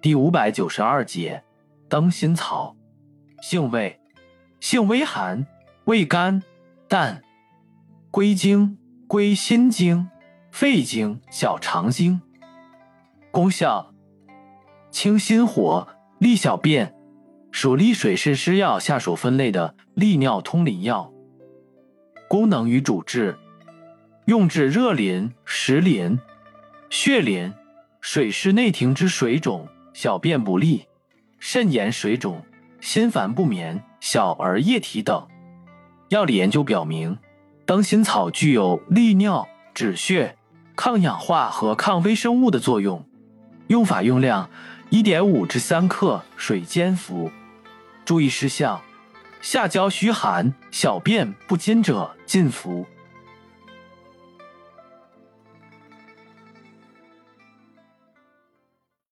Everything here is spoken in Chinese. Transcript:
第五百九十二节，灯心草，性味，性微寒，味甘淡，归经，归心经、肺经、小肠经。功效，清心火，利小便，属利水渗湿药下属分类的利尿通淋药。功能与主治，用治热淋、实淋、血淋、水湿内停之水肿。小便不利、肾炎水肿、心烦不眠、小儿夜啼等。药理研究表明，灯心草具有利尿、止血、抗氧化和抗微生物的作用。用法用量：一点五至三克，水煎服。注意事项：下焦虚寒、小便不津者禁服。